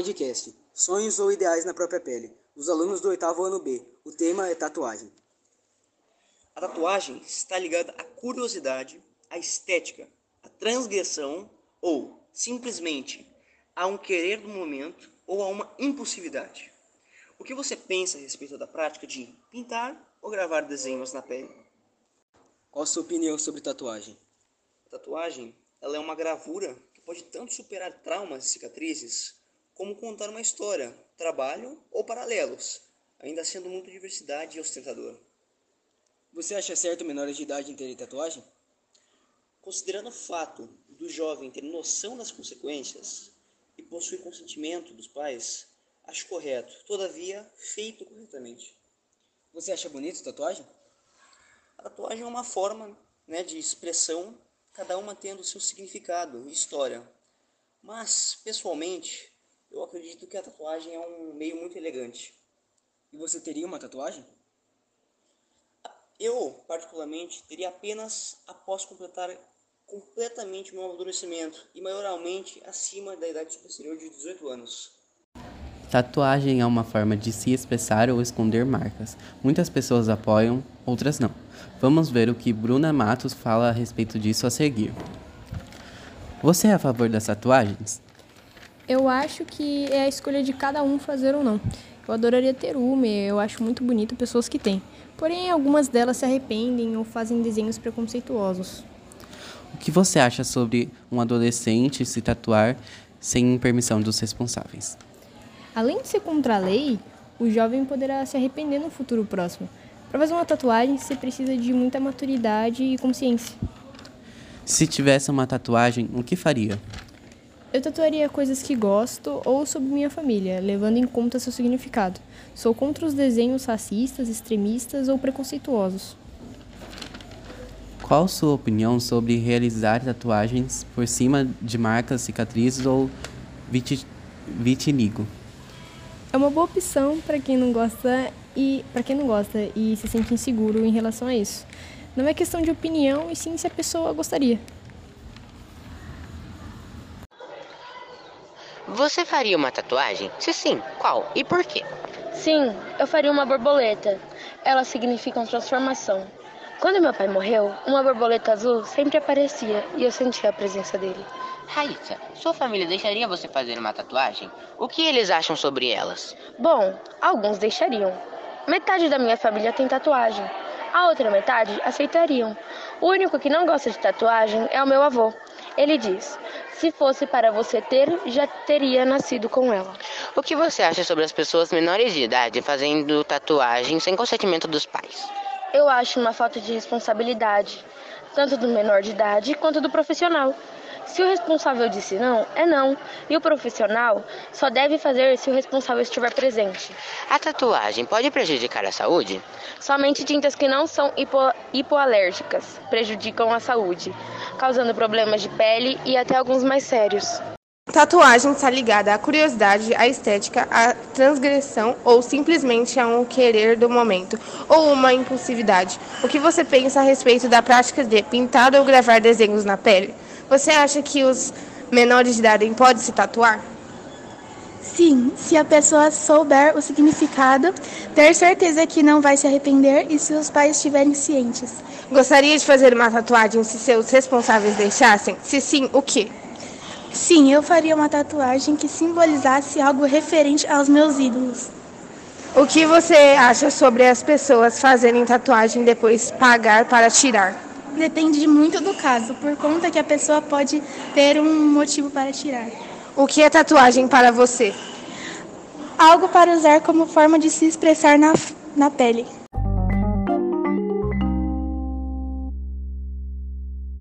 Podcast Sonhos ou Ideais na Própria Pele. Os alunos do oitavo ano B. O tema é tatuagem. A tatuagem está ligada à curiosidade, à estética, à transgressão ou, simplesmente, a um querer do momento ou a uma impulsividade. O que você pensa a respeito da prática de pintar ou gravar desenhos na pele? Qual a sua opinião sobre tatuagem? A tatuagem ela é uma gravura que pode tanto superar traumas e cicatrizes, como contar uma história, trabalho ou paralelos, ainda sendo muito diversidade e ostentador. Você acha certo menores de idade em terem tatuagem? Considerando o fato do jovem ter noção das consequências e possuir consentimento dos pais, acho correto, todavia feito corretamente. Você acha bonito tatuagem? A tatuagem é uma forma né, de expressão, cada uma tendo seu significado e história. Mas, pessoalmente, eu acredito que a tatuagem é um meio muito elegante. E você teria uma tatuagem? Eu, particularmente, teria apenas após completar completamente meu amadurecimento e maiormente acima da idade superior de 18 anos. Tatuagem é uma forma de se expressar ou esconder marcas. Muitas pessoas apoiam, outras não. Vamos ver o que Bruna Matos fala a respeito disso a seguir. Você é a favor das tatuagens? Eu acho que é a escolha de cada um fazer ou não. Eu adoraria ter uma, eu acho muito bonito pessoas que têm. Porém, algumas delas se arrependem ou fazem desenhos preconceituosos. O que você acha sobre um adolescente se tatuar sem permissão dos responsáveis? Além de ser contra a lei, o jovem poderá se arrepender no futuro próximo. Para fazer uma tatuagem, você precisa de muita maturidade e consciência. Se tivesse uma tatuagem, o que faria? Eu tatuaria coisas que gosto ou sobre minha família, levando em conta seu significado. Sou contra os desenhos racistas, extremistas ou preconceituosos. Qual sua opinião sobre realizar tatuagens por cima de marcas, cicatrizes ou viti vitiligo? É uma boa opção para quem não gosta e para quem não gosta e se sente inseguro em relação a isso. Não é questão de opinião e sim se a pessoa gostaria. Você faria uma tatuagem? Se sim, qual e por quê? Sim, eu faria uma borboleta. Elas significam transformação. Quando meu pai morreu, uma borboleta azul sempre aparecia e eu sentia a presença dele. Raíssa, sua família deixaria você fazer uma tatuagem? O que eles acham sobre elas? Bom, alguns deixariam. Metade da minha família tem tatuagem. A outra metade aceitariam. O único que não gosta de tatuagem é o meu avô. Ele diz: se fosse para você ter, já teria nascido com ela. O que você acha sobre as pessoas menores de idade fazendo tatuagem sem consentimento dos pais? Eu acho uma falta de responsabilidade, tanto do menor de idade quanto do profissional. Se o responsável disse não, é não. E o profissional só deve fazer se o responsável estiver presente. A tatuagem pode prejudicar a saúde? Somente tintas que não são hipo hipoalérgicas prejudicam a saúde, causando problemas de pele e até alguns mais sérios. Tatuagem está ligada à curiosidade, à estética, à transgressão ou simplesmente a um querer do momento ou uma impulsividade. O que você pensa a respeito da prática de pintar ou gravar desenhos na pele? Você acha que os menores de idade podem se tatuar? Sim, se a pessoa souber o significado, ter certeza que não vai se arrepender e se os pais estiverem cientes. Gostaria de fazer uma tatuagem se seus responsáveis deixassem? Se sim, o que? Sim, eu faria uma tatuagem que simbolizasse algo referente aos meus ídolos. O que você acha sobre as pessoas fazerem tatuagem e depois pagar para tirar? Depende muito do caso, por conta que a pessoa pode ter um motivo para tirar. O que é tatuagem para você? Algo para usar como forma de se expressar na, na pele.